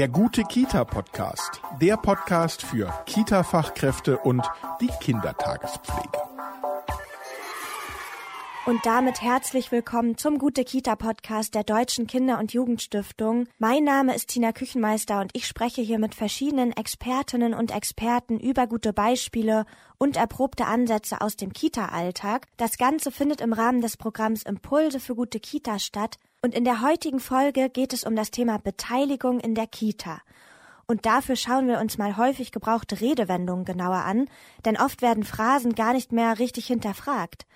Der gute Kita-Podcast. Der Podcast für Kita-Fachkräfte und die Kindertagespflege. Und damit herzlich willkommen zum Gute Kita Podcast der Deutschen Kinder- und Jugendstiftung. Mein Name ist Tina Küchenmeister und ich spreche hier mit verschiedenen Expertinnen und Experten über gute Beispiele und erprobte Ansätze aus dem Kita-Alltag. Das Ganze findet im Rahmen des Programms Impulse für gute Kita statt und in der heutigen Folge geht es um das Thema Beteiligung in der Kita. Und dafür schauen wir uns mal häufig gebrauchte Redewendungen genauer an, denn oft werden Phrasen gar nicht mehr richtig hinterfragt.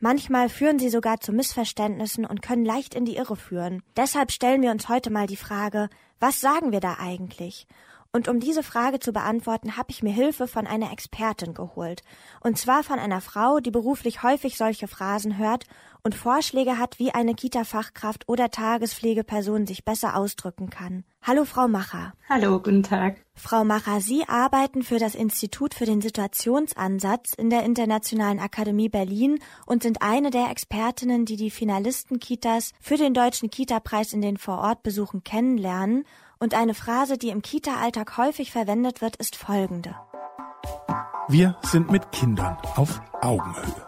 Manchmal führen sie sogar zu Missverständnissen und können leicht in die Irre führen. Deshalb stellen wir uns heute mal die Frage, was sagen wir da eigentlich? Und um diese Frage zu beantworten, habe ich mir Hilfe von einer Expertin geholt. Und zwar von einer Frau, die beruflich häufig solche Phrasen hört und Vorschläge hat, wie eine Kita-Fachkraft oder Tagespflegeperson sich besser ausdrücken kann. Hallo, Frau Macher. Hallo, guten Tag. Frau Macher, Sie arbeiten für das Institut für den Situationsansatz in der Internationalen Akademie Berlin und sind eine der Expertinnen, die die Finalisten-Kitas für den Deutschen Kita-Preis in den Vorortbesuchen kennenlernen. Und eine Phrase, die im Kita-Alltag häufig verwendet wird, ist folgende. Wir sind mit Kindern auf Augenhöhe.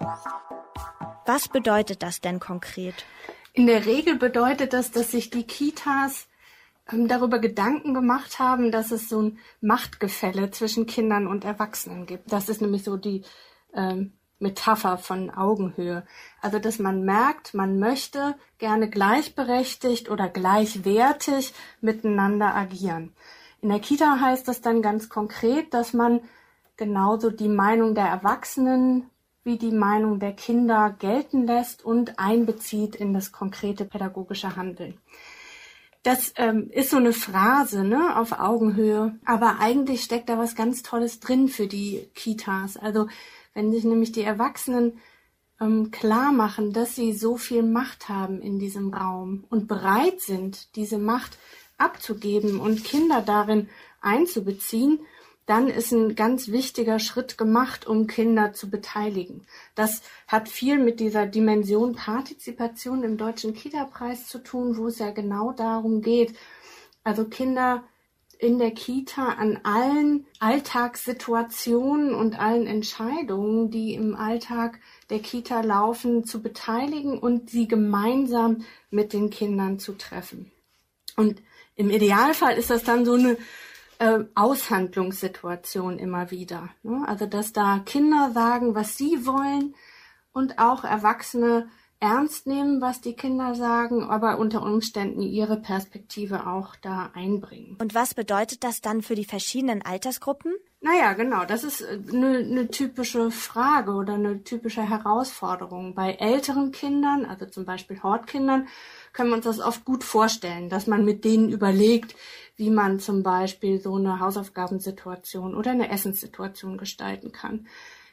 Was bedeutet das denn konkret? In der Regel bedeutet das, dass sich die Kitas ähm, darüber Gedanken gemacht haben, dass es so ein Machtgefälle zwischen Kindern und Erwachsenen gibt. Das ist nämlich so die ähm, Metapher von Augenhöhe. Also, dass man merkt, man möchte gerne gleichberechtigt oder gleichwertig miteinander agieren. In der Kita heißt das dann ganz konkret, dass man genauso die Meinung der Erwachsenen wie die Meinung der Kinder gelten lässt und einbezieht in das konkrete pädagogische Handeln. Das ähm, ist so eine Phrase, ne, auf Augenhöhe. Aber eigentlich steckt da was ganz Tolles drin für die Kitas. Also, wenn sich nämlich die Erwachsenen ähm, klar machen, dass sie so viel Macht haben in diesem Raum und bereit sind, diese Macht abzugeben und Kinder darin einzubeziehen, dann ist ein ganz wichtiger Schritt gemacht, um Kinder zu beteiligen. Das hat viel mit dieser Dimension Partizipation im Deutschen Kita-Preis zu tun, wo es ja genau darum geht, also Kinder in der Kita an allen Alltagssituationen und allen Entscheidungen, die im Alltag der Kita laufen, zu beteiligen und sie gemeinsam mit den Kindern zu treffen. Und im Idealfall ist das dann so eine äh, Aushandlungssituation immer wieder. Ne? Also dass da Kinder sagen, was sie wollen und auch Erwachsene ernst nehmen, was die Kinder sagen, aber unter Umständen ihre Perspektive auch da einbringen. Und was bedeutet das dann für die verschiedenen Altersgruppen? Naja, genau, das ist eine, eine typische Frage oder eine typische Herausforderung. Bei älteren Kindern, also zum Beispiel Hortkindern, können wir uns das oft gut vorstellen, dass man mit denen überlegt, wie man zum Beispiel so eine Hausaufgabensituation oder eine Essenssituation gestalten kann.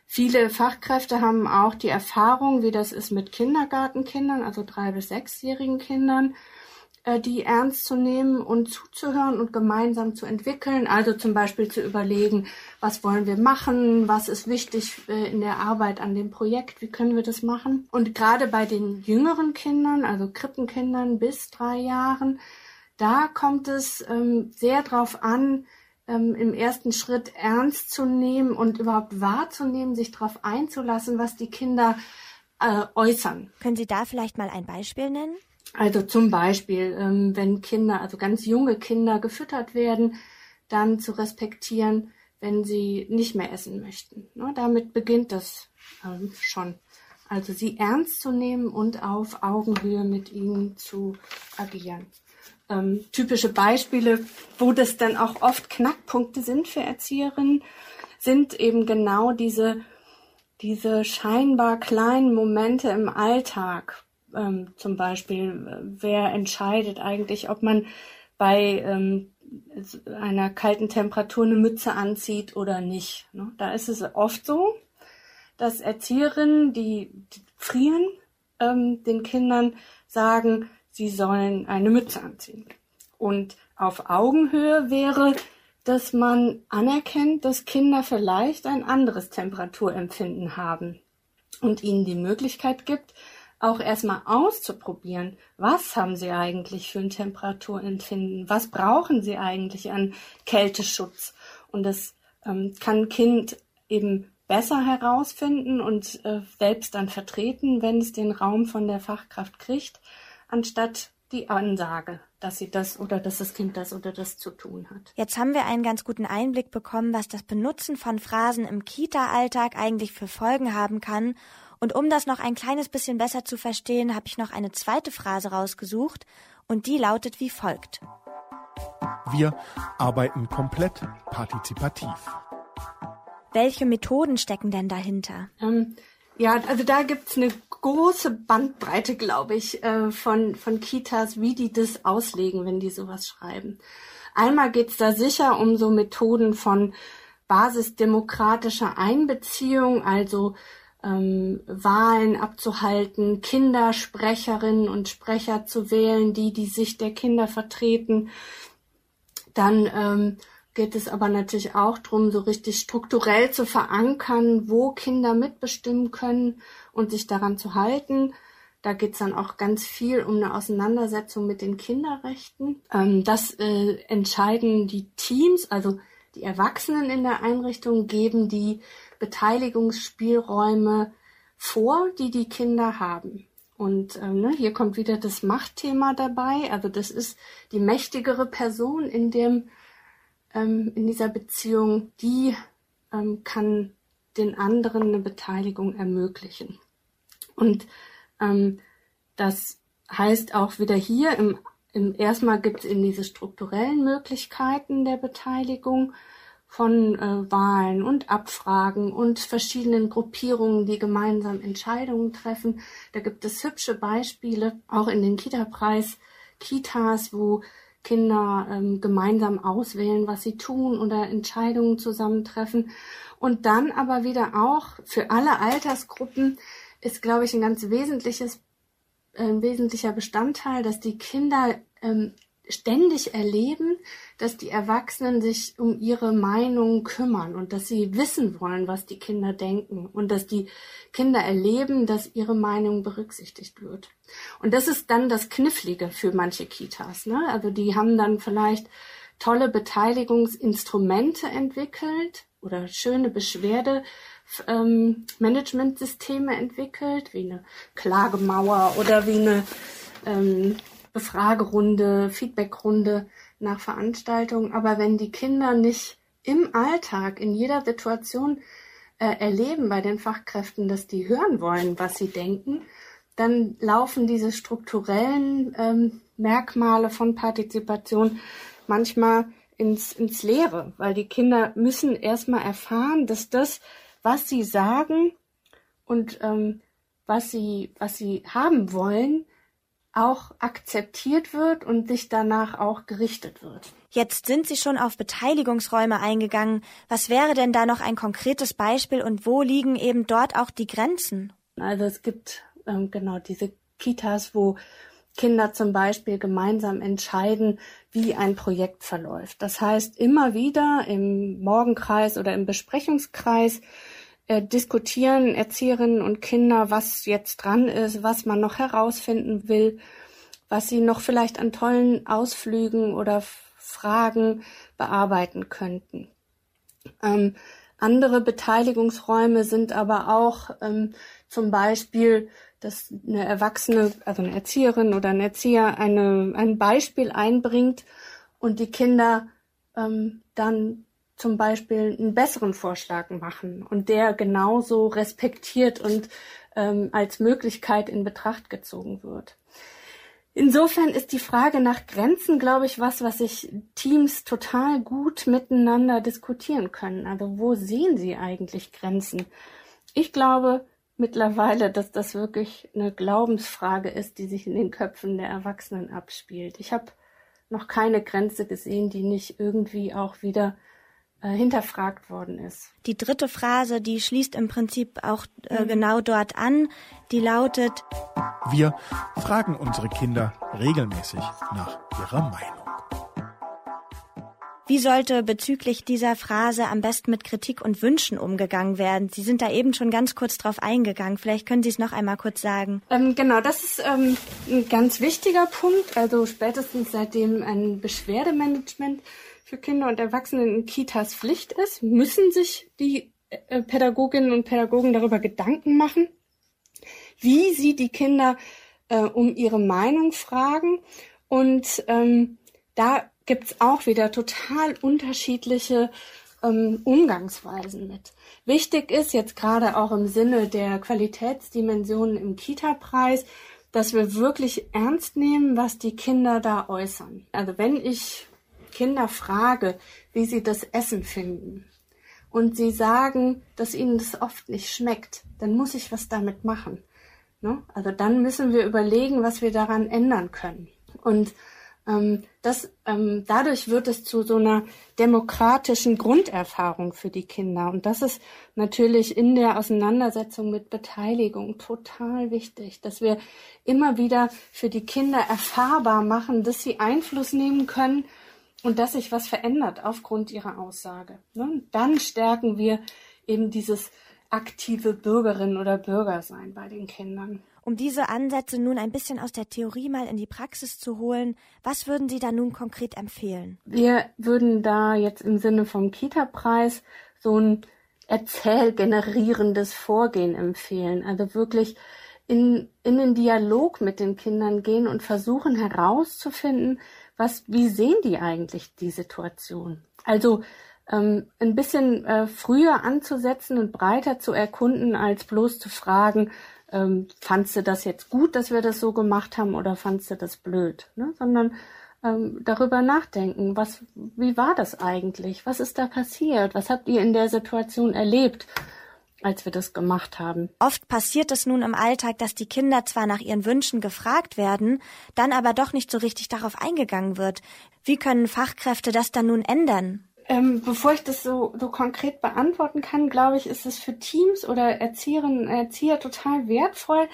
Viele Fachkräfte haben auch die Erfahrung, wie das ist mit Kindergartenkindern, also drei bis sechsjährigen Kindern, äh, die ernst zu nehmen und zuzuhören und gemeinsam zu entwickeln. Also zum Beispiel zu überlegen, was wollen wir machen, was ist wichtig äh, in der Arbeit an dem Projekt, wie können wir das machen. Und gerade bei den jüngeren Kindern, also Krippenkindern bis drei Jahren, da kommt es ähm, sehr darauf an, ähm, im ersten Schritt ernst zu nehmen und überhaupt wahrzunehmen, sich darauf einzulassen, was die Kinder äh, äußern. Können Sie da vielleicht mal ein Beispiel nennen? Also zum Beispiel, ähm, wenn Kinder, also ganz junge Kinder gefüttert werden, dann zu respektieren, wenn sie nicht mehr essen möchten. Ne? Damit beginnt das ähm, schon. Also sie ernst zu nehmen und auf Augenhöhe mit ihnen zu agieren ähm, typische Beispiele, wo das dann auch oft Knackpunkte sind für Erzieherinnen, sind eben genau diese, diese scheinbar kleinen Momente im Alltag. Ähm, zum Beispiel, wer entscheidet eigentlich, ob man bei ähm, einer kalten Temperatur eine Mütze anzieht oder nicht. Ne? Da ist es oft so, dass Erzieherinnen, die, frieren, ähm, den Kindern sagen, sie sollen eine Mütze anziehen. Und auf Augenhöhe wäre, dass man anerkennt, dass Kinder vielleicht ein anderes Temperaturempfinden haben und ihnen die Möglichkeit gibt, auch erstmal auszuprobieren, was haben sie eigentlich für ein Temperaturempfinden, was brauchen sie eigentlich an Kälteschutz. Und das ähm, kann ein Kind eben besser herausfinden und äh, selbst dann vertreten, wenn es den Raum von der Fachkraft kriegt, anstatt die Ansage, dass sie das oder dass das Kind das oder das zu tun hat. Jetzt haben wir einen ganz guten Einblick bekommen, was das Benutzen von Phrasen im Kita-Alltag eigentlich für Folgen haben kann. Und um das noch ein kleines bisschen besser zu verstehen, habe ich noch eine zweite Phrase rausgesucht und die lautet wie folgt. Wir arbeiten komplett partizipativ. Welche Methoden stecken denn dahinter? Ähm, ja, also da gibt's eine große Bandbreite, glaube ich, äh, von, von Kitas, wie die das auslegen, wenn die sowas schreiben. Einmal geht's da sicher um so Methoden von basisdemokratischer Einbeziehung, also ähm, Wahlen abzuhalten, Kindersprecherinnen und Sprecher zu wählen, die die Sicht der Kinder vertreten. Dann ähm, geht es aber natürlich auch darum, so richtig strukturell zu verankern, wo Kinder mitbestimmen können und sich daran zu halten. Da geht es dann auch ganz viel um eine Auseinandersetzung mit den Kinderrechten. Ähm, das äh, entscheiden die Teams, also die Erwachsenen in der Einrichtung geben die Beteiligungsspielräume vor, die die Kinder haben. Und ähm, ne, hier kommt wieder das Machtthema dabei. Also das ist die mächtigere Person in dem ähm, in dieser Beziehung, die ähm, kann den anderen eine Beteiligung ermöglichen. Und ähm, das heißt auch wieder hier im, im erstmal gibt es in diese strukturellen Möglichkeiten der Beteiligung von äh, Wahlen und Abfragen und verschiedenen Gruppierungen, die gemeinsam Entscheidungen treffen. Da gibt es hübsche Beispiele, auch in den Kita-Preis, Kitas, wo Kinder ähm, gemeinsam auswählen, was sie tun oder Entscheidungen zusammentreffen. Und dann aber wieder auch für alle Altersgruppen ist, glaube ich, ein ganz wesentliches, äh, wesentlicher Bestandteil, dass die Kinder ähm, ständig erleben, dass die Erwachsenen sich um ihre Meinung kümmern und dass sie wissen wollen, was die Kinder denken und dass die Kinder erleben, dass ihre Meinung berücksichtigt wird. Und das ist dann das Knifflige für manche Kitas. Ne? Also die haben dann vielleicht tolle Beteiligungsinstrumente entwickelt oder schöne Beschwerde ähm, Managementsysteme entwickelt, wie eine Klagemauer oder wie eine ähm, Befragerunde, Feedbackrunde nach Veranstaltungen. Aber wenn die Kinder nicht im Alltag, in jeder Situation äh, erleben bei den Fachkräften, dass die hören wollen, was sie denken, dann laufen diese strukturellen ähm, Merkmale von Partizipation manchmal ins, ins Leere, weil die Kinder müssen erstmal erfahren, dass das, was sie sagen und ähm, was sie, was sie haben wollen, auch akzeptiert wird und sich danach auch gerichtet wird. Jetzt sind Sie schon auf Beteiligungsräume eingegangen. Was wäre denn da noch ein konkretes Beispiel und wo liegen eben dort auch die Grenzen? Also es gibt ähm, genau diese Kitas, wo Kinder zum Beispiel gemeinsam entscheiden, wie ein Projekt verläuft. Das heißt, immer wieder im Morgenkreis oder im Besprechungskreis äh, diskutieren Erzieherinnen und Kinder, was jetzt dran ist, was man noch herausfinden will, was sie noch vielleicht an tollen Ausflügen oder Fragen bearbeiten könnten. Ähm, andere Beteiligungsräume sind aber auch ähm, zum Beispiel, dass eine Erwachsene, also eine Erzieherin oder ein Erzieher eine, ein Beispiel einbringt und die Kinder ähm, dann zum Beispiel einen besseren Vorschlag machen und der genauso respektiert und ähm, als Möglichkeit in Betracht gezogen wird. Insofern ist die Frage nach Grenzen, glaube ich, was, was sich Teams total gut miteinander diskutieren können. Also wo sehen sie eigentlich Grenzen? Ich glaube mittlerweile, dass das wirklich eine Glaubensfrage ist, die sich in den Köpfen der Erwachsenen abspielt. Ich habe noch keine Grenze gesehen, die nicht irgendwie auch wieder hinterfragt worden ist. Die dritte Phrase, die schließt im Prinzip auch äh, mhm. genau dort an, die lautet Wir fragen unsere Kinder regelmäßig nach ihrer Meinung. Wie sollte bezüglich dieser Phrase am besten mit Kritik und Wünschen umgegangen werden? Sie sind da eben schon ganz kurz drauf eingegangen. Vielleicht können Sie es noch einmal kurz sagen. Ähm, genau, das ist ähm, ein ganz wichtiger Punkt. Also spätestens seitdem ein Beschwerdemanagement für Kinder und Erwachsene in Kitas Pflicht ist, müssen sich die äh, Pädagoginnen und Pädagogen darüber Gedanken machen, wie sie die Kinder äh, um ihre Meinung fragen. Und ähm, da gibt's auch wieder total unterschiedliche ähm, Umgangsweisen mit. Wichtig ist jetzt gerade auch im Sinne der Qualitätsdimensionen im Kita-Preis, dass wir wirklich ernst nehmen, was die Kinder da äußern. Also wenn ich Kinder frage, wie sie das Essen finden und sie sagen, dass ihnen das oft nicht schmeckt, dann muss ich was damit machen. Ne? Also dann müssen wir überlegen, was wir daran ändern können. Und ähm, das, ähm, dadurch wird es zu so einer demokratischen Grunderfahrung für die Kinder. Und das ist natürlich in der Auseinandersetzung mit Beteiligung total wichtig, dass wir immer wieder für die Kinder erfahrbar machen, dass sie Einfluss nehmen können und dass sich was verändert aufgrund ihrer Aussage. Ne? Dann stärken wir eben dieses aktive Bürgerin oder Bürger sein bei den Kindern. Um diese Ansätze nun ein bisschen aus der Theorie mal in die Praxis zu holen, was würden Sie da nun konkret empfehlen? Wir würden da jetzt im Sinne vom Kita-Preis so ein erzählgenerierendes Vorgehen empfehlen. Also wirklich in, in den Dialog mit den Kindern gehen und versuchen herauszufinden, was, wie sehen die eigentlich die Situation? Also ähm, ein bisschen äh, früher anzusetzen und breiter zu erkunden, als bloß zu fragen, ähm, fandst du das jetzt gut, dass wir das so gemacht haben oder fandst du das blöd? Ne? Sondern ähm, darüber nachdenken, was, wie war das eigentlich? Was ist da passiert? Was habt ihr in der Situation erlebt? Als wir das gemacht haben. Oft passiert es nun im Alltag, dass die Kinder zwar nach ihren Wünschen gefragt werden, dann aber doch nicht so richtig darauf eingegangen wird. Wie können Fachkräfte das dann nun ändern? Ähm, bevor ich das so, so konkret beantworten kann, glaube ich, ist es für Teams oder Erzieherinnen und Erzieher total wertvoll,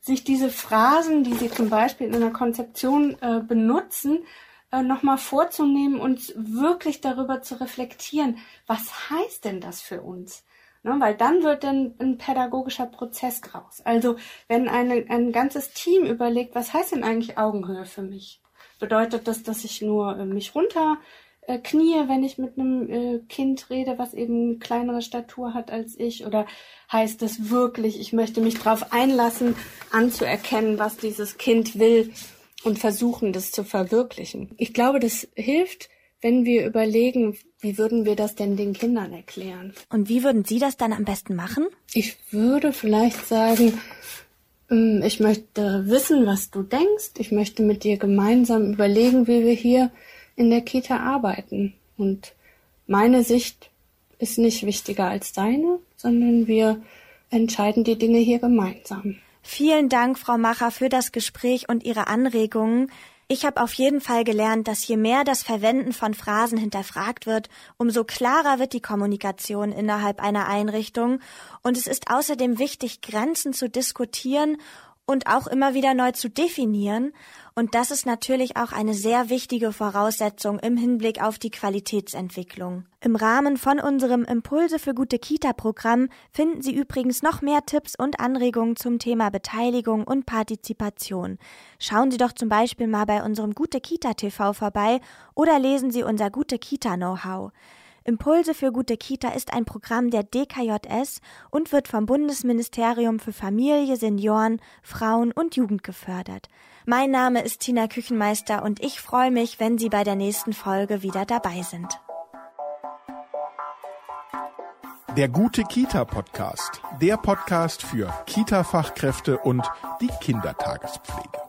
sich diese Phrasen, die sie zum Beispiel in einer Konzeption äh, benutzen, äh, nochmal vorzunehmen und wirklich darüber zu reflektieren, was heißt denn das für uns? Ne, weil dann wird dann ein pädagogischer Prozess raus. Also wenn eine, ein ganzes Team überlegt, was heißt denn eigentlich Augenhöhe für mich? Bedeutet das, dass ich nur äh, mich runter äh, Knie, wenn ich mit einem äh, Kind rede, was eben kleinere Statur hat als ich? Oder heißt es wirklich, ich möchte mich darauf einlassen, anzuerkennen, was dieses Kind will und versuchen, das zu verwirklichen? Ich glaube, das hilft, wenn wir überlegen, wie würden wir das denn den Kindern erklären? Und wie würden Sie das dann am besten machen? Ich würde vielleicht sagen, hm, ich möchte wissen, was du denkst. Ich möchte mit dir gemeinsam überlegen, wie wir hier in der Kita arbeiten. Und meine Sicht ist nicht wichtiger als deine, sondern wir entscheiden die Dinge hier gemeinsam. Vielen Dank, Frau Macher, für das Gespräch und Ihre Anregungen. Ich habe auf jeden Fall gelernt, dass je mehr das Verwenden von Phrasen hinterfragt wird, umso klarer wird die Kommunikation innerhalb einer Einrichtung. Und es ist außerdem wichtig, Grenzen zu diskutieren und auch immer wieder neu zu definieren. Und das ist natürlich auch eine sehr wichtige Voraussetzung im Hinblick auf die Qualitätsentwicklung. Im Rahmen von unserem Impulse für gute Kita-Programm finden Sie übrigens noch mehr Tipps und Anregungen zum Thema Beteiligung und Partizipation. Schauen Sie doch zum Beispiel mal bei unserem Gute Kita TV vorbei oder lesen Sie unser Gute Kita Know-how. Impulse für gute Kita ist ein Programm der DKJS und wird vom Bundesministerium für Familie, Senioren, Frauen und Jugend gefördert. Mein Name ist Tina Küchenmeister und ich freue mich, wenn Sie bei der nächsten Folge wieder dabei sind. Der gute Kita Podcast, der Podcast für Kita Fachkräfte und die Kindertagespflege.